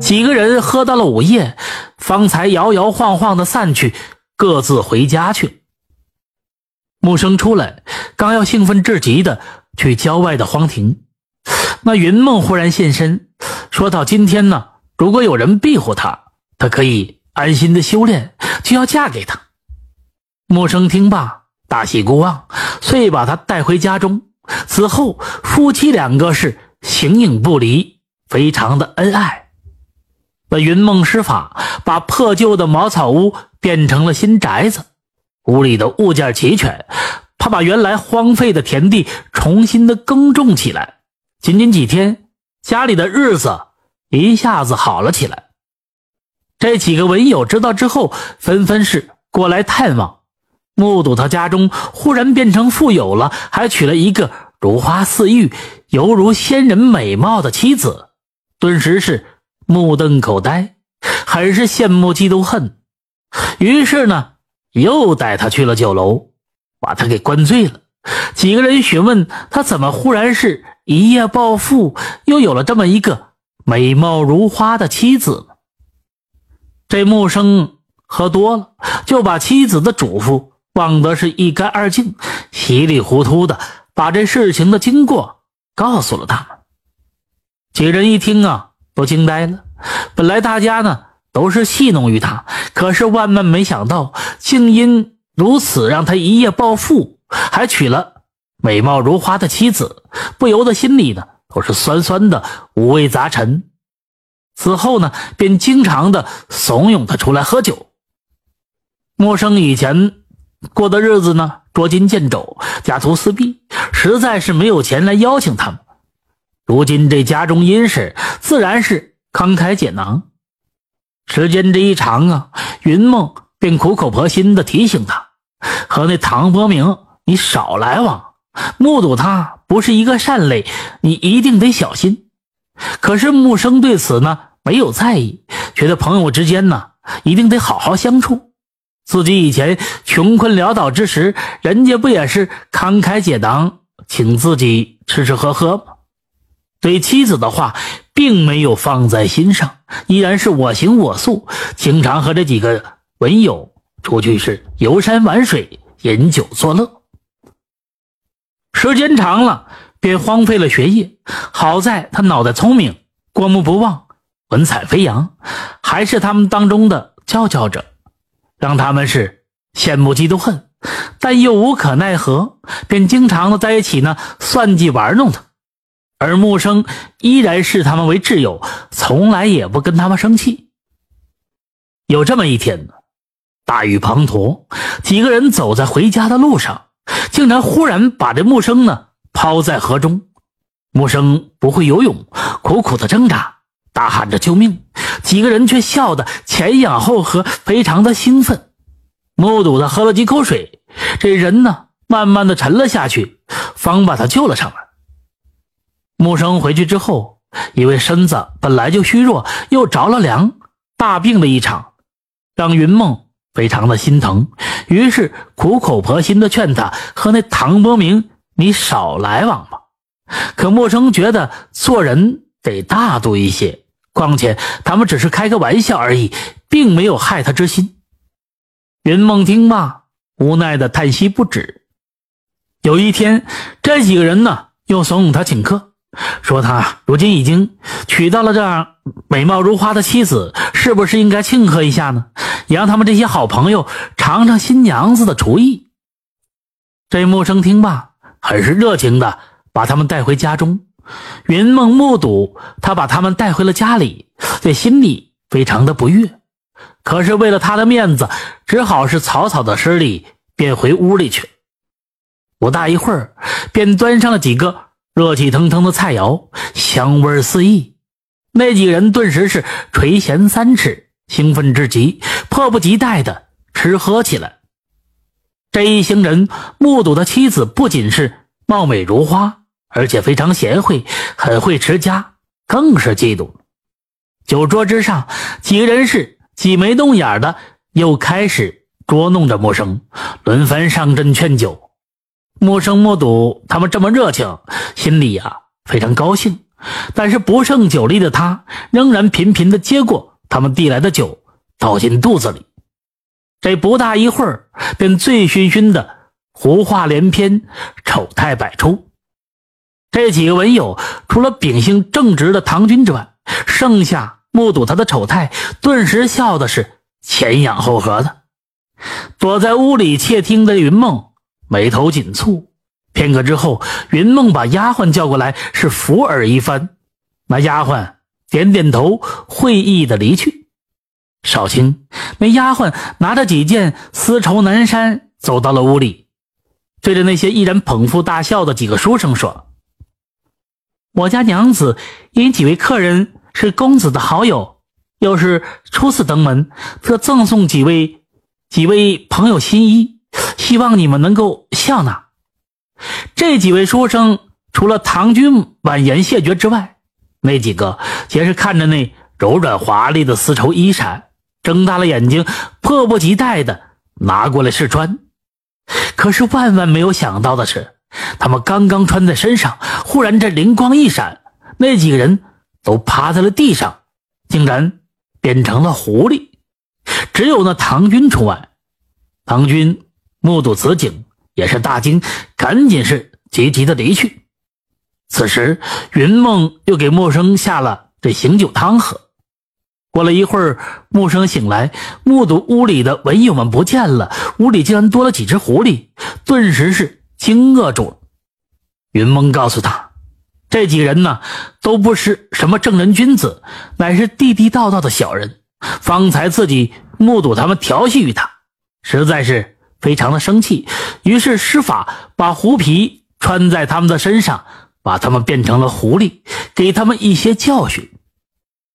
几个人喝到了午夜，方才摇摇晃晃的散去，各自回家去。木生出来，刚要兴奋至极的去郊外的荒庭，那云梦忽然现身，说到今天呢，如果有人庇护他，他可以安心的修炼，就要嫁给他。木生听罢，大喜过望，遂把他带回家中。此后，夫妻两个是形影不离，非常的恩爱。那云梦施法，把破旧的茅草屋变成了新宅子，屋里的物件齐全。他把原来荒废的田地重新的耕种起来。仅仅几天，家里的日子一下子好了起来。这几个文友知道之后，纷纷是过来探望，目睹他家中忽然变成富有了，还娶了一个如花似玉、犹如仙人美貌的妻子，顿时是。目瞪口呆，很是羡慕嫉妒恨。于是呢，又带他去了酒楼，把他给灌醉了。几个人询问他怎么忽然是一夜暴富，又有了这么一个美貌如花的妻子。这木生喝多了，就把妻子的嘱咐忘得是一干二净，稀里糊涂的把这事情的经过告诉了他们。几人一听啊。都惊呆了。本来大家呢都是戏弄于他，可是万万没想到，竟因如此让他一夜暴富，还娶了美貌如花的妻子，不由得心里呢都是酸酸的，五味杂陈。此后呢，便经常的怂恿他出来喝酒。陌生以前过的日子呢，捉襟见肘，家徒四壁，实在是没有钱来邀请他们。如今这家中殷实，自然是慷慨解囊。时间这一长啊，云梦便苦口婆心的提醒他，和那唐伯明你少来往，目睹他不是一个善类，你一定得小心。可是木生对此呢没有在意，觉得朋友之间呢一定得好好相处。自己以前穷困潦倒之时，人家不也是慷慨解囊，请自己吃吃喝喝吗？对妻子的话，并没有放在心上，依然是我行我素，经常和这几个文友出去是游山玩水、饮酒作乐。时间长了，便荒废了学业。好在他脑袋聪明，过目不忘，文采飞扬，还是他们当中的佼佼者，让他们是羡慕嫉妒恨，但又无可奈何，便经常的在一起呢，算计玩弄他。而木生依然视他们为挚友，从来也不跟他们生气。有这么一天呢，大雨滂沱，几个人走在回家的路上，竟然忽然把这木生呢抛在河中。木生不会游泳，苦苦的挣扎，大喊着救命。几个人却笑得前仰后合，非常的兴奋。目睹他喝了几口水，这人呢慢慢的沉了下去，方把他救了上来。木生回去之后，因为身子本来就虚弱，又着了凉，大病了一场，让云梦非常的心疼，于是苦口婆心的劝他和那唐伯明你少来往吧。可木生觉得做人得大度一些，况且他们只是开个玩笑而已，并没有害他之心。云梦听罢，无奈的叹息不止。有一天，这几个人呢，又怂恿他请客。说他如今已经娶到了这样美貌如花的妻子，是不是应该庆贺一下呢？也让他们这些好朋友尝尝新娘子的厨艺。这木生听罢，很是热情的把他们带回家中。云梦目睹他把他们带回了家里，这心里非常的不悦，可是为了他的面子，只好是草草的施礼，便回屋里去。不大一会儿，便端上了几个。热气腾腾的菜肴，香味四溢，那几个人顿时是垂涎三尺，兴奋至极，迫不及待的吃喝起来。这一行人目睹的妻子不仅是貌美如花，而且非常贤惠，很会持家，更是嫉妒。酒桌之上，几个人是挤眉弄眼的，又开始捉弄着陌生，轮番上阵劝酒。木生目睹他们这么热情，心里呀非常高兴，但是不胜酒力的他仍然频频的接过他们递来的酒，倒进肚子里。这不大一会儿，便醉醺醺的，胡话连篇，丑态百出。这几个文友除了秉性正直的唐军之外，剩下目睹他的丑态，顿时笑的是前仰后合的。躲在屋里窃听的云梦眉头紧蹙。片刻之后，云梦把丫鬟叫过来，是抚耳一番。那丫鬟点点头，会意的离去。少卿，那丫鬟拿着几件丝绸南衫，走到了屋里，对着那些依然捧腹大笑的几个书生说：“我家娘子因几位客人是公子的好友，又是初次登门，特赠送几位几位朋友新衣，希望你们能够笑纳。”这几位书生除了唐军婉言谢绝之外，那几个皆是看着那柔软华丽的丝绸衣衫，睁大了眼睛，迫不及待的拿过来试穿。可是万万没有想到的是，他们刚刚穿在身上，忽然这灵光一闪，那几个人都趴在了地上，竟然变成了狐狸。只有那唐军除外。唐军目睹此景。也是大惊，赶紧是急急的离去。此时，云梦又给木生下了这醒酒汤喝。过了一会儿，木生醒来，目睹屋里的文友们不见了，屋里竟然多了几只狐狸，顿时是惊愕住了。云梦告诉他，这几人呢，都不是什么正人君子，乃是地地道道的小人。方才自己目睹他们调戏于他，实在是。非常的生气，于是施法把狐皮穿在他们的身上，把他们变成了狐狸，给他们一些教训。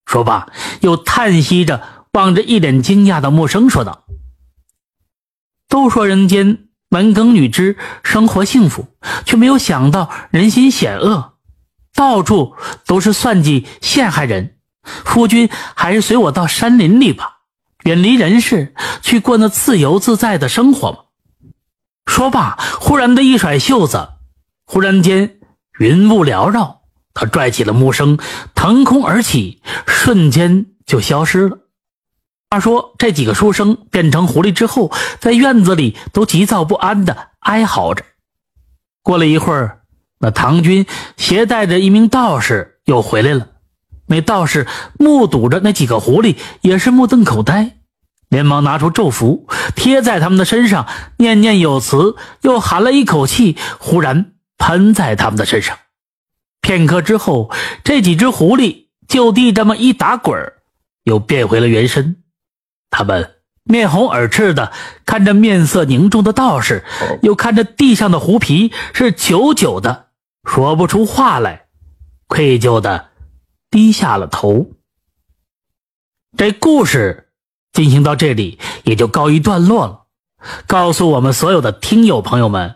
说罢，又叹息着望着一脸惊讶的木生说道：“都说人间男耕女织，生活幸福，却没有想到人心险恶，到处都是算计陷害人。夫君还是随我到山林里吧。”远离人世，去过那自由自在的生活吗？说罢，忽然的一甩袖子，忽然间云雾缭绕，他拽起了木生，腾空而起，瞬间就消失了。话说这几个书生变成狐狸之后，在院子里都急躁不安的哀嚎着。过了一会儿，那唐军携带着一名道士又回来了。那道士目睹着那几个狐狸，也是目瞪口呆，连忙拿出咒符贴在他们的身上，念念有词，又含了一口气，忽然喷在他们的身上。片刻之后，这几只狐狸就地这么一打滚又变回了原身。他们面红耳赤的看着面色凝重的道士，又看着地上的狐皮，是久久的说不出话来，愧疚的。低下了头。这故事进行到这里也就告一段落了，告诉我们所有的听友朋友们：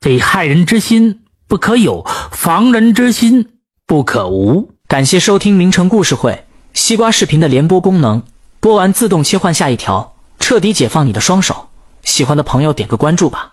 这害人之心不可有，防人之心不可无。感谢收听名城故事会西瓜视频的联播功能，播完自动切换下一条，彻底解放你的双手。喜欢的朋友点个关注吧。